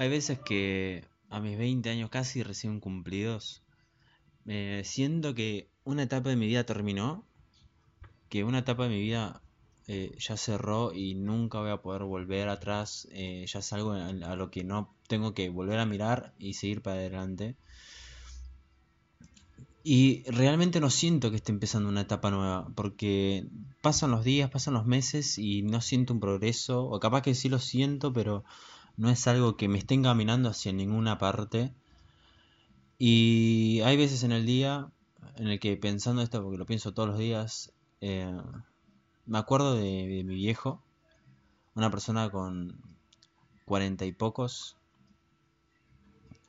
Hay veces que a mis 20 años casi recién cumplidos, siento que una etapa de mi vida terminó, que una etapa de mi vida eh, ya cerró y nunca voy a poder volver atrás, eh, ya es algo a lo que no tengo que volver a mirar y seguir para adelante. Y realmente no siento que esté empezando una etapa nueva, porque pasan los días, pasan los meses y no siento un progreso, o capaz que sí lo siento, pero no es algo que me esté encaminando hacia ninguna parte. Y hay veces en el día en el que pensando esto, porque lo pienso todos los días, eh, me acuerdo de, mi viejo, una persona con cuarenta y pocos,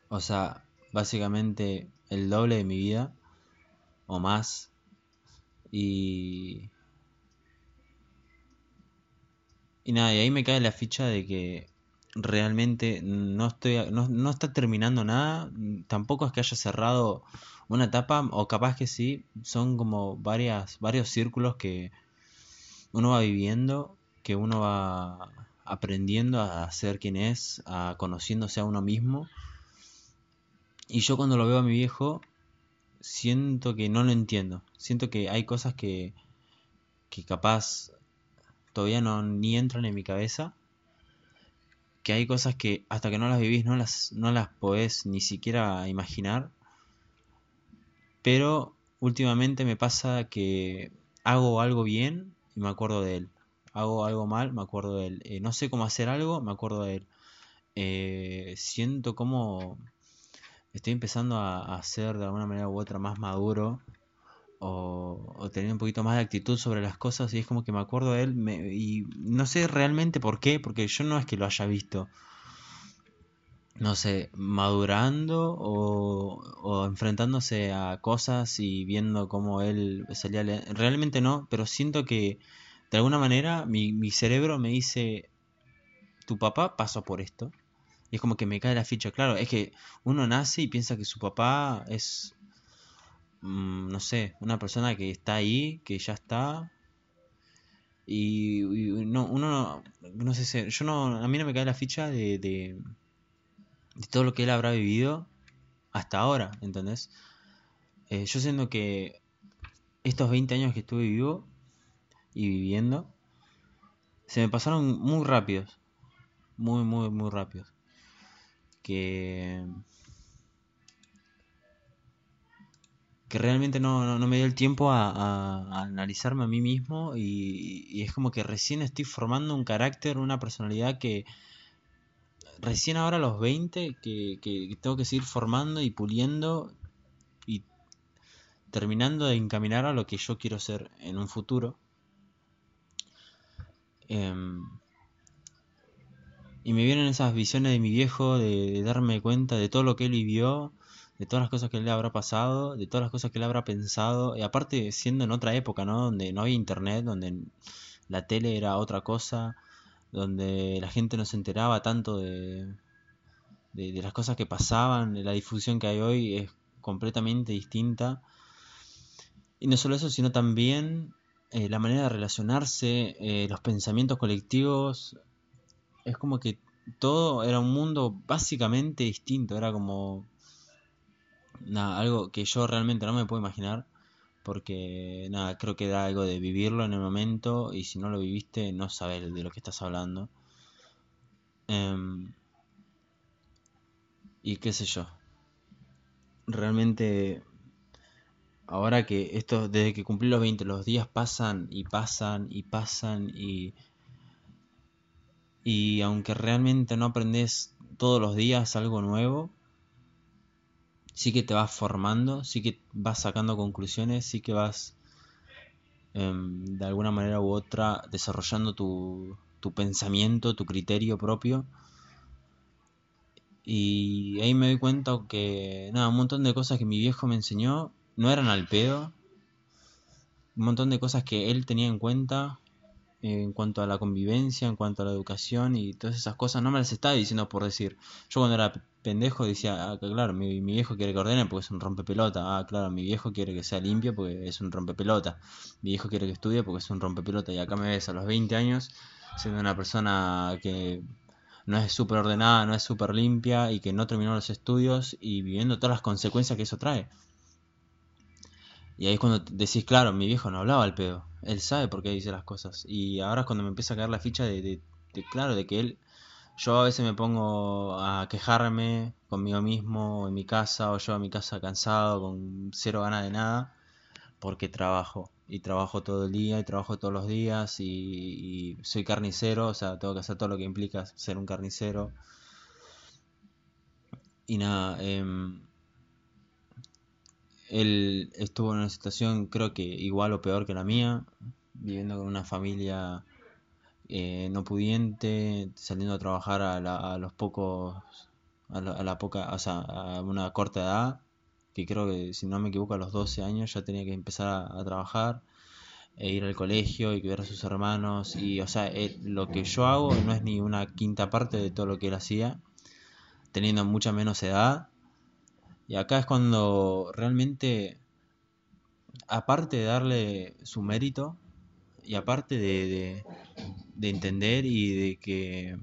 o sea, básicamente el doble de mi vida o más. Y. Y nada, y ahí me cae la ficha de que realmente no estoy no, no, está terminando nada tampoco es que haya cerrado una etapa o capaz que sí son como varias varios círculos que uno va viviendo que uno va aprendiendo a ser quien es a conociéndose a uno mismo y yo cuando lo veo a mi viejo siento que no lo entiendo. Siento que hay cosas que, que capaz todavía no ni entran en mi cabeza. Que hay cosas que hasta que no las vivís no las, no las podés ni siquiera imaginar. Pero últimamente me pasa que hago algo bien y me acuerdo de él. Hago algo mal, me acuerdo de él. Eh, no sé cómo hacer algo, me acuerdo de él. Eh, siento como estoy empezando a, ser de alguna manera u otra más maduro o, tener un poquito más de actitud sobre las cosas y es como que me acuerdo de él y no sé realmente por qué, porque yo no es que lo haya visto, no sé, madurando o, o enfrentándose a cosas y viendo cómo él salía, realmente no, pero siento que de alguna manera mi, mi cerebro me dice, tu papá pasó por esto y es como que me cae la ficha. Claro, es que uno nace y piensa que su papá es, mm, no sé, una persona que está ahí, que ya está. Y, no, uno no, sé, yo no, a mí no me cae la ficha de, de, todo lo que él habrá vivido hasta ahora, ¿entendés? Eh, yo siento que estos 20 años que estuve vivo y viviendo, se me pasaron muy rápidos. Muy, muy, muy rápidos que, que realmente no, me dio el tiempo a, analizarme a mí mismo y, es como que recién estoy formando un carácter, una personalidad que recién ahora los 20 que, que tengo que seguir formando y puliendo y terminando de encaminar a lo que yo quiero ser en un futuro. Em, y me vienen esas visiones de mi viejo, de, darme cuenta de todo lo que él vivió, de todas las cosas que le habrá pasado, de todas las cosas que él habrá pensado. Y aparte siendo en otra época, ¿no? Donde no había internet, donde la tele era otra cosa, donde la gente no se enteraba tanto de, de, las cosas que pasaban, la difusión que hay hoy es completamente distinta. Y no solo eso, sino también eh, la manera de relacionarse, eh, los pensamientos colectivos, es como que todo era un mundo básicamente distinto, era como nada, algo que yo realmente no me puedo imaginar porque nada, creo que da algo de vivirlo en el momento y si no lo viviste no sabes de lo que estás hablando. Em, y qué sé yo. Realmente ahora que esto desde que cumplí los 20 los días pasan y pasan y pasan y y aunque realmente no aprendes todos los días algo nuevo, sí que te vas formando, sí que vas sacando conclusiones, sí que vas em, de alguna manera u otra desarrollando tu, tu pensamiento, tu criterio propio. Y ahí me doy cuenta que, nada, un montón de cosas que mi viejo me enseñó no eran al pedo. Un montón de cosas que él tenía en cuenta en cuanto a la convivencia, en cuanto a la educación y todas esas cosas, no me las estaba diciendo por decir. Yo cuando era pendejo decía, ah, claro, mi, viejo quiere que ordene porque es un rompepelota. Ah, claro, mi viejo quiere que sea limpio porque es un rompepelota. Mi viejo quiere que estudie porque es un rompepelota. Y acá me ves a los 20 años siendo una persona que no es súper ordenada, no es súper limpia y que no terminó los estudios y viviendo todas las consecuencias que eso trae. Y ahí es cuando decís, claro, mi viejo no hablaba al pedo, él sabe por qué dice las cosas. Y ahora es cuando me empieza a caer la ficha de, de, de claro, de que él, yo a veces me pongo a quejarme conmigo mismo en mi casa o yo en mi casa cansado, con cero ganas de nada, porque trabajo y trabajo todo el día y trabajo todos los días y, soy carnicero, o sea, tengo que hacer todo lo que implica ser un carnicero. Y nada, em, él estuvo en una situación creo que igual o peor que la mía, viviendo con una familia eh, no pudiente, saliendo a trabajar a, los pocos, a la, a la, poca, o sea, a una corta edad que creo que si no me equivoco a los 12 años ya tenía que empezar a, trabajar e ir al colegio y ver a sus hermanos. Y o sea eh, lo que yo hago no es ni una quinta parte de todo lo que él hacía teniendo mucha menos edad. Y acá es cuando realmente aparte de darle su mérito y aparte de, de entender y de que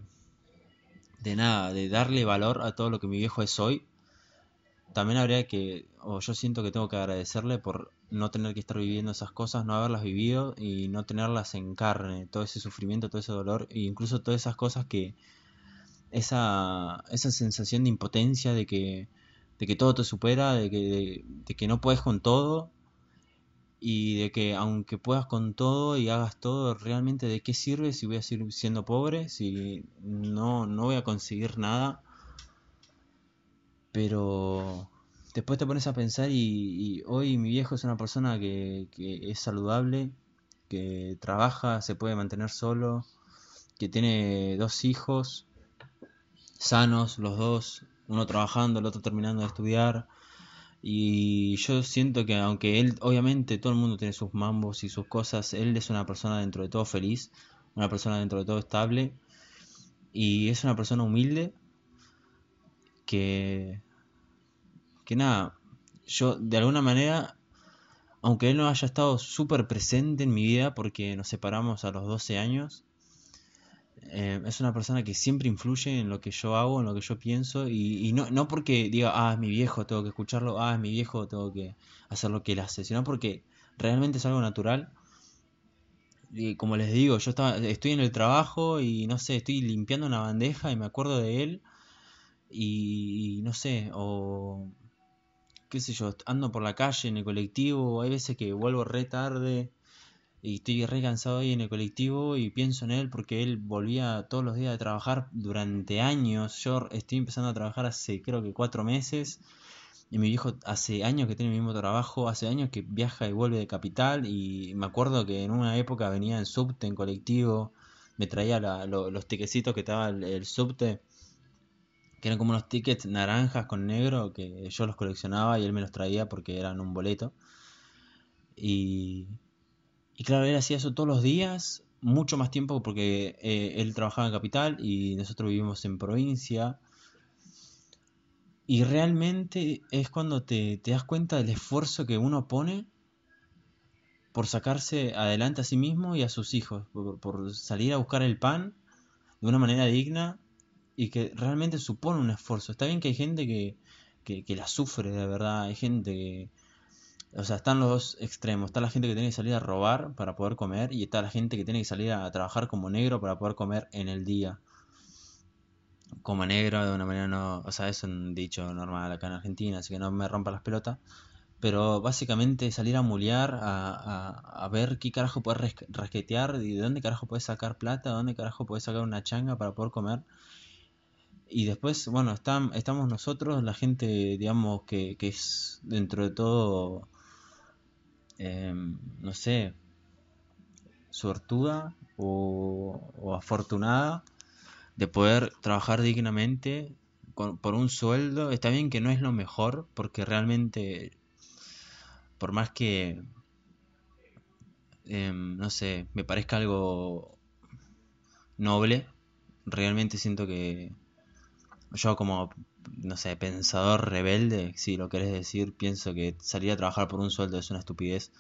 de nada, de darle valor a todo lo que mi viejo es hoy, también habría que, o yo siento que tengo que agradecerle por no tener que estar viviendo esas cosas, no haberlas vivido y no tenerlas en carne, todo ese sufrimiento, todo ese dolor e incluso todas esas cosas que, esa, esa sensación de impotencia, de que, de que todo te supera, de que, de que no puedes con todo y de que aunque puedas con todo y hagas todo, realmente de qué sirve si voy a seguir siendo pobre, si no, no voy a conseguir nada pero después te pones a pensar y, hoy mi viejo es una persona que, es saludable, que trabaja, se puede mantener solo, que tiene dos hijos sanos, los dos, uno trabajando, el otro terminando de estudiar. Y yo siento que aunque él, obviamente todo el mundo tiene sus mambos y sus cosas, él es una persona dentro de todo feliz, una persona dentro de todo estable y es una persona humilde que, que nada, yo de alguna manera, aunque él no haya estado súper presente en mi vida porque nos separamos a los 12 años, eh, es una persona que siempre influye en lo que yo hago, en lo que yo pienso, y, no, no porque diga, ah, es mi viejo, tengo que escucharlo, ah, es mi viejo, tengo que hacer lo que él hace, sino porque realmente es algo natural. Y como les digo, yo estaba, estoy en el trabajo y no sé, estoy limpiando una bandeja y me acuerdo de él y, no sé, o qué sé yo, ando por la calle en el colectivo, hay veces que vuelvo re tarde y estoy re cansado ahí en el colectivo y pienso en él porque él volvía todos los días de trabajar durante años. Yo estoy empezando a trabajar hace creo que cuatro meses y mi viejo hace años que tiene el mismo trabajo, hace años que viaja y vuelve de capital y me acuerdo que en una época venía en subte, en colectivo, me traía los tiquecitos que estaba el subte que eran como unos tickets naranjas con negro que yo los coleccionaba y él me los traía porque eran un boleto. Y, y claro, él hacía eso todos los días, mucho más tiempo porque eh, él trabajaba en capital y nosotros vivimos en provincia. Y realmente es cuando te, das cuenta del esfuerzo que uno pone por sacarse adelante a sí mismo y a sus hijos, por salir a buscar el pan de una manera digna y que realmente supone un esfuerzo. Está bien que hay gente que, que, la sufre de verdad, hay gente que... O sea, están los dos extremos. Está la gente que tiene que salir a robar para poder comer y está la gente que tiene que salir a trabajar como negro para poder comer en el día. Como negro de una manera no... O sea, es un dicho normal acá en Argentina, así que no me rompa las pelotas. Pero básicamente salir a mulear, a, a, a ver qué carajo puedes rasquetear, y de dónde carajo puedes sacar plata, de dónde carajo puedes sacar una changa para poder comer y después, bueno, estamos nosotros, la gente, digamos, que, que es dentro de todo, em, no sé, suertuda o, afortunada de poder trabajar dignamente por un sueldo. Está bien que no es lo mejor, porque realmente, por más que, em, no sé, me parezca algo noble, realmente siento que yo como, no sé, pensador rebelde, si lo querés decir, pienso que salir a trabajar por un sueldo es una estupidez.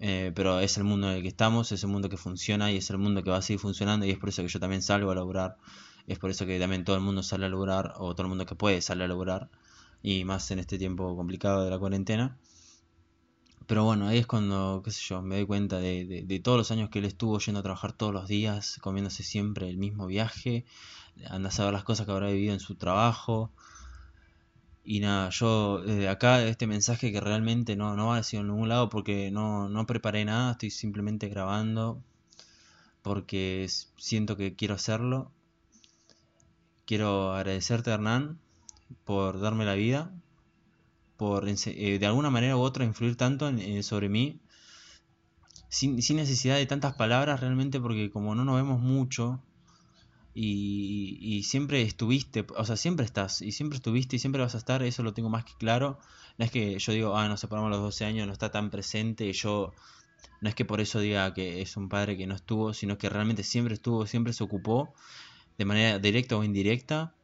Eh, pero es el mundo en el que estamos, es el mundo que funciona y es el mundo que va a seguir funcionando y es por eso que yo también salgo a lograr Es por eso que también todo el mundo sale a lograr, o todo el mundo que puede sale a lograr, y más en este tiempo complicado de la cuarentena. Pero bueno, ahí es cuando, qué sé yo, me doy cuenta de, de, todos los años que él estuvo yendo a trabajar todos los días, comiéndose siempre el mismo viaje, anda a saber las cosas que habrá vivido en su trabajo. Y nada, yo desde acá, este mensaje que realmente no, no va en ningún lado porque no, no preparé nada, estoy simplemente grabando porque siento que quiero hacerlo. Quiero agradecerte, Hernán, por darme la vida, por eh, de alguna manera u otra influir tanto eh, sobre mí, sin, sin, necesidad de tantas palabras realmente, porque como no nos vemos mucho, y, y, siempre estuviste, o sea, siempre estás, y siempre estuviste y siempre vas a estar, eso lo tengo más que claro. No es que yo digo, ah, nos separamos a los 12 años, no está tan presente, y yo no es que por eso diga que es un padre que no estuvo, sino que realmente siempre estuvo, siempre se ocupó de manera directa o indirecta.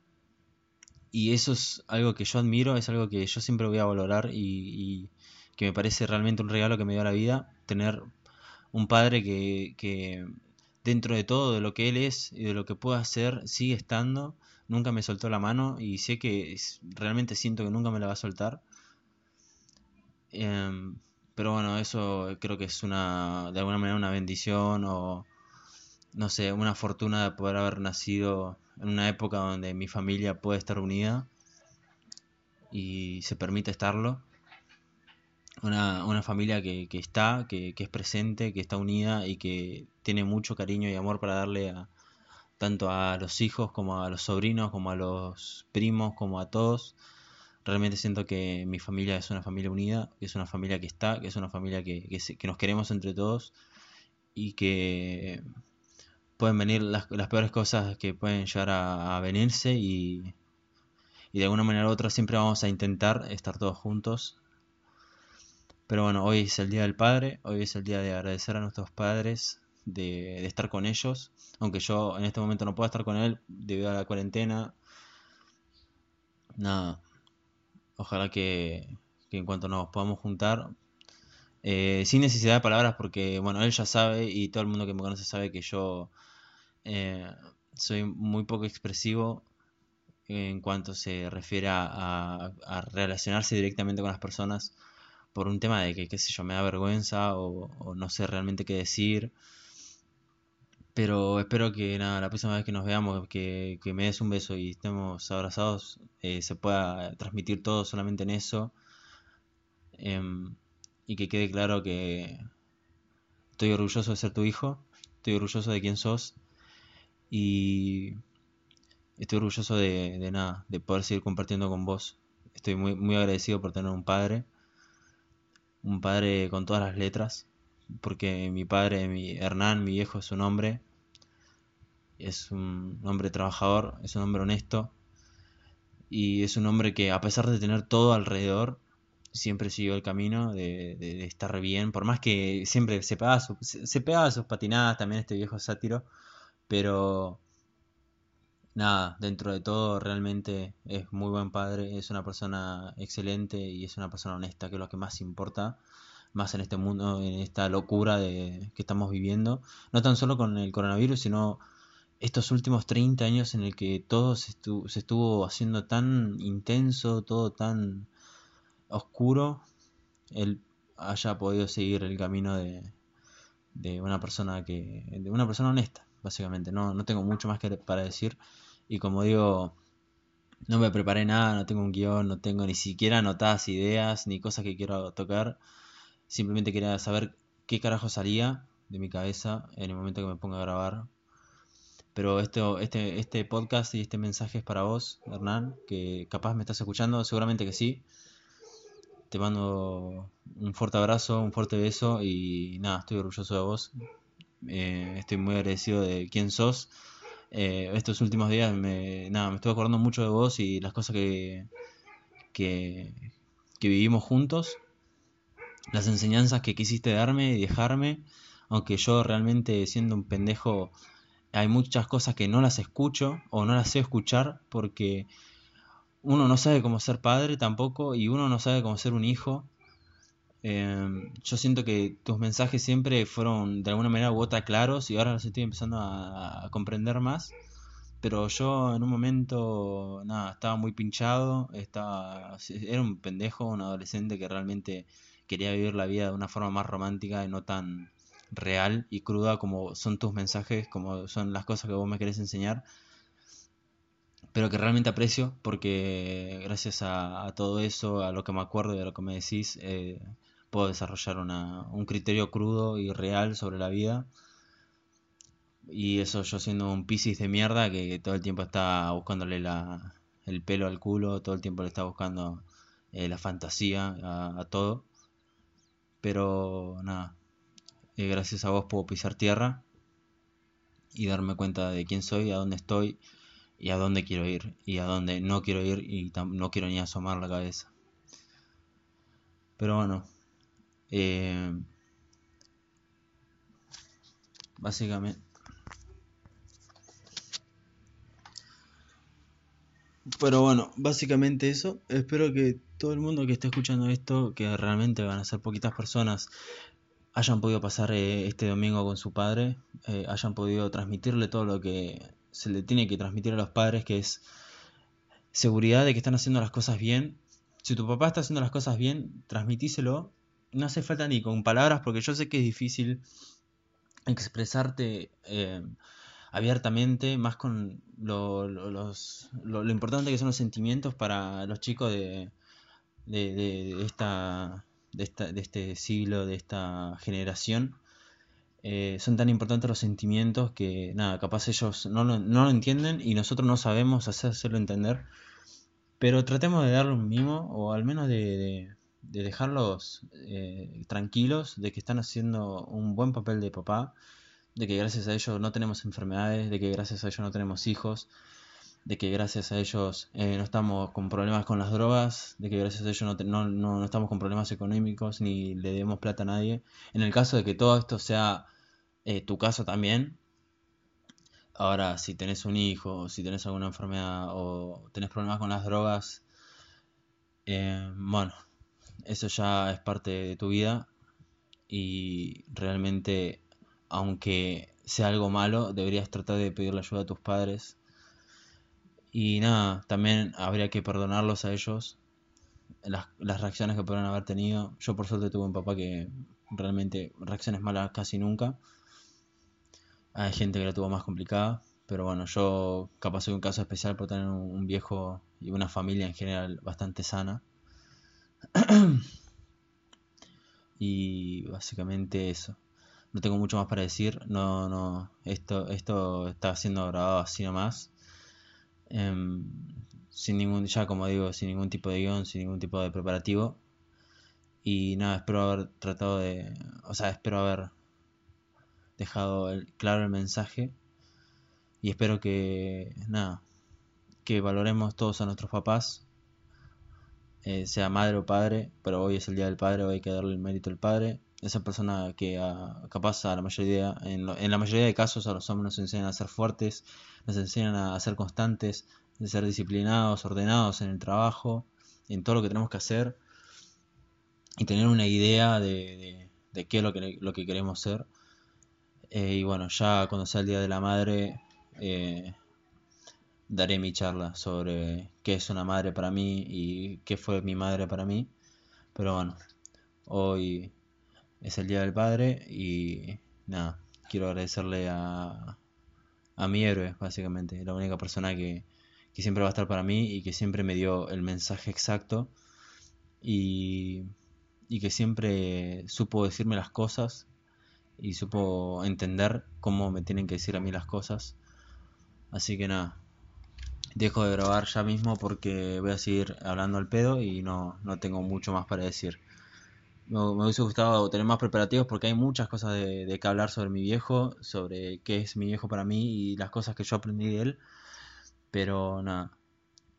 Y eso es algo que yo admiro, es algo que yo siempre voy a valorar y, que me parece realmente un regalo que me dio la vida, tener un padre que, que dentro de todo, de lo que él es y de lo que puede hacer, sigue estando, nunca me soltó la mano y sé que realmente siento que nunca me la va a soltar. Em, pero bueno, eso creo que es una, de alguna manera una bendición o, no sé, una fortuna de poder haber nacido en una época donde mi familia puede estar unida y se permite estarlo. Una, una familia que, que está, que, que, es presente, que está unida y que tiene mucho cariño y amor para darle a, tanto a los hijos como a los sobrinos, como a los primos, como a todos. Realmente siento que mi familia es una familia unida, que es una familia que está, que es una familia que, que, nos queremos entre todos y que pueden venir las, peores cosas que pueden llegar a, venirse y, y, de alguna manera u otra siempre vamos a intentar estar todos juntos. Pero bueno, hoy es el Día del Padre, hoy es el día de agradecer a nuestros padres, de, estar con ellos, aunque yo en este momento no pueda estar con él debido a la cuarentena. Nada, Ojalá que, en cuanto nos podamos juntar, eh, sin necesidad de palabras, porque bueno, él ya sabe y todo el mundo que me conoce sabe que yo eh, soy muy poco expresivo en cuanto se refiere a, relacionarse directamente con las personas por un tema de que, qué sé yo, me da vergüenza o, no sé realmente qué decir. Pero espero que nada, la próxima vez que nos veamos, que, me des un beso y estemos abrazados, eh, se pueda transmitir todo solamente en eso. Em, y que quede claro que estoy orgulloso de ser tu hijo, estoy orgulloso de quién sos y estoy orgulloso de, de nada, de poder seguir compartiendo con vos. Estoy muy, muy agradecido por tener un padre, un padre con todas las letras, porque mi padre, mi Hernán, mi viejo, es su nombre. Es un hombre trabajador, es un hombre honesto. Y es un hombre que, a pesar de tener todo alrededor, siempre siguió el camino de, estar bien. Por más que siempre se pegaba, se, pegaba sus patinadas también este viejo sátiro. Pero nada, dentro de todo realmente es muy buen padre, es una persona excelente y es una persona honesta, que es lo que más importa más en este mundo, en esta locura de, que estamos viviendo, no tan solo con el coronavirus, sino estos últimos 30 años en el que todo se estuvo, se estuvo haciendo tan intenso, todo tan oscuro, él haya podido seguir el camino de una persona que de una persona honesta básicamente no, no tengo mucho más que para decir y como digo no me preparé nada no tengo un guion no tengo ni siquiera anotadas ideas ni cosas que quiero tocar Simplemente quería saber qué carajo salía de mi cabeza en el momento que me ponga a grabar. Pero esto, este, este podcast y este mensaje es para vos, Hernán, que capaz me estás escuchando, seguramente que sí. Te mando un fuerte abrazo, un fuerte beso y nada, estoy orgulloso de vos. Eh, estoy muy agradecido de quién sos. Eh, estos últimos días me, nada, me estoy acordando mucho de vos y las cosas que, que, que vivimos juntos las enseñanzas que quisiste darme y dejarme, aunque yo realmente siendo un pendejo hay muchas cosas que no las escucho o no las sé escuchar porque uno no sabe cómo ser padre tampoco y uno no sabe cómo ser un hijo. Em, yo siento que tus mensajes siempre fueron de alguna manera u claros y ahora los estoy empezando a, comprender más. pero yo en un momento, nada, estaba muy pinchado, estaba, era un pendejo, un adolescente que realmente quería vivir la vida de una forma más romántica y no tan real y cruda como son tus mensajes, como son las cosas que vos me querés enseñar, pero que realmente aprecio porque gracias a, todo eso, a lo que me acuerdo y a lo que me decís, eh, puedo desarrollar una, un criterio crudo y real sobre la vida y eso yo siendo un piscis de mierda que todo el tiempo está buscándole la, el pelo al culo, todo el tiempo le está buscando eh, la fantasía a, todo. Pero nada, eh, gracias a vos puedo pisar tierra y darme cuenta de quién soy, a dónde estoy y a dónde quiero ir y a dónde no quiero ir y no quiero ni asomar la cabeza. Pero bueno, eh, básicamente Pero bueno, básicamente eso. Espero que todo el mundo que esté escuchando esto, que realmente van a ser poquitas personas, hayan podido pasar eh, este domingo con su padre, eh, hayan podido transmitirle todo lo que se le tiene que transmitir a los padres, que es seguridad de que están haciendo las cosas bien. Si tu papá está haciendo las cosas bien, transmitíselo. No hace falta ni con palabras, porque yo sé que es difícil expresarte. Eh, abiertamente, más con lo, los, lo, importante que son los sentimientos para los chicos de, de, de, esta, de, esta, de este siglo, de esta generación. Eh, son tan importantes los sentimientos que, nada, capaz ellos no lo, no lo entienden y nosotros no sabemos hacerlo entender. Pero tratemos de darle un mimo o al menos de, de, dejarlos eh, tranquilos de que están haciendo un buen papel de papá de que gracias a ellos no tenemos enfermedades, de que gracias a ellos no tenemos hijos, de que gracias a ellos eh, no estamos con problemas con las drogas, de que gracias a ellos no, no, no, estamos con problemas económicos ni le debemos plata a nadie. En el caso de que todo esto sea eh, tu caso también, ahora si tenés un hijo, si tenés alguna enfermedad o tenés problemas con las drogas, eh, bueno, eso ya es parte de tu vida y realmente aunque sea algo malo, deberías tratar de pedirle ayuda a tus padres. Y nada, también habría que perdonarlos a ellos las, las reacciones que podrían haber tenido. Yo por suerte tuve un papá que realmente reacciones malas casi nunca. Hay gente que la tuvo más complicada, pero bueno, yo capaz soy un caso especial por tener un viejo y una familia en general bastante sana. y básicamente eso no tengo mucho más para decir. No, no, esto, esto está siendo grabado así nomás. Em, sin ningún, ya como digo, sin ningún tipo de guion, sin ningún tipo de preparativo. Y nada, espero haber tratado de, o sea, espero haber dejado claro el mensaje. Y espero que, nada, que valoremos todos a nuestros papás, eh, sea madre o padre, pero hoy es el día del padre, hoy hay que darle el mérito al padre esa persona que uh, capaz a la mayoría, en, en, la mayoría de casos a los hombres nos enseñan a ser fuertes, nos enseñan a, ser constantes, a ser disciplinados, ordenados en el trabajo, en todo lo que tenemos que hacer y tener una idea de, de, qué es lo que, lo que queremos ser. Eh, y bueno, ya cuando sea el Día de la Madre, eh, daré mi charla sobre qué es una madre para mí y qué fue mi madre para mí. Pero bueno, hoy es el Día del Padre y nada, quiero agradecerle a, a mi héroe, básicamente, la única persona que, que siempre va a estar para mí y que siempre me dio el mensaje exacto y, y que siempre supo decirme las cosas y supo entender cómo me tienen que decir a mí las cosas. Así que nada, dejo de grabar ya mismo porque voy a seguir hablando al pedo y no, no tengo mucho más para decir me, hubiese gustado tener más preparativos porque hay muchas cosas de, que hablar sobre mi viejo, sobre qué es mi viejo para mí y las cosas que yo aprendí de él. Pero nada.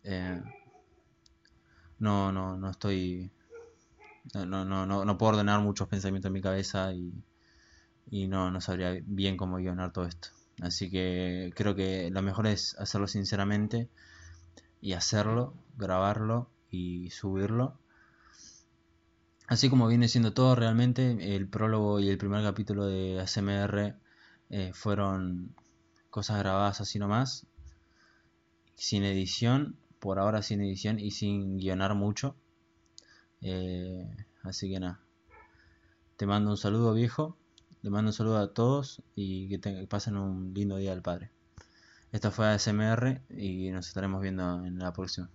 Eh, no, no, no estoy. No, no, no, no puedo ordenar muchos pensamientos en mi cabeza y, y no, no sabría bien cómo guionar todo esto. Así que creo que lo mejor es hacerlo sinceramente y hacerlo, grabarlo y subirlo Así como viene siendo todo realmente, el prólogo y el primer capítulo de ASMR eh, fueron cosas grabadas así nomás. sin edición, por ahora sin edición y sin guionar mucho. Eh, así que nada. Te mando un saludo viejo. Le mando un saludo a todos y que, que pasen un lindo día al Padre. Esto fue ASMR y nos estaremos viendo en la próxima.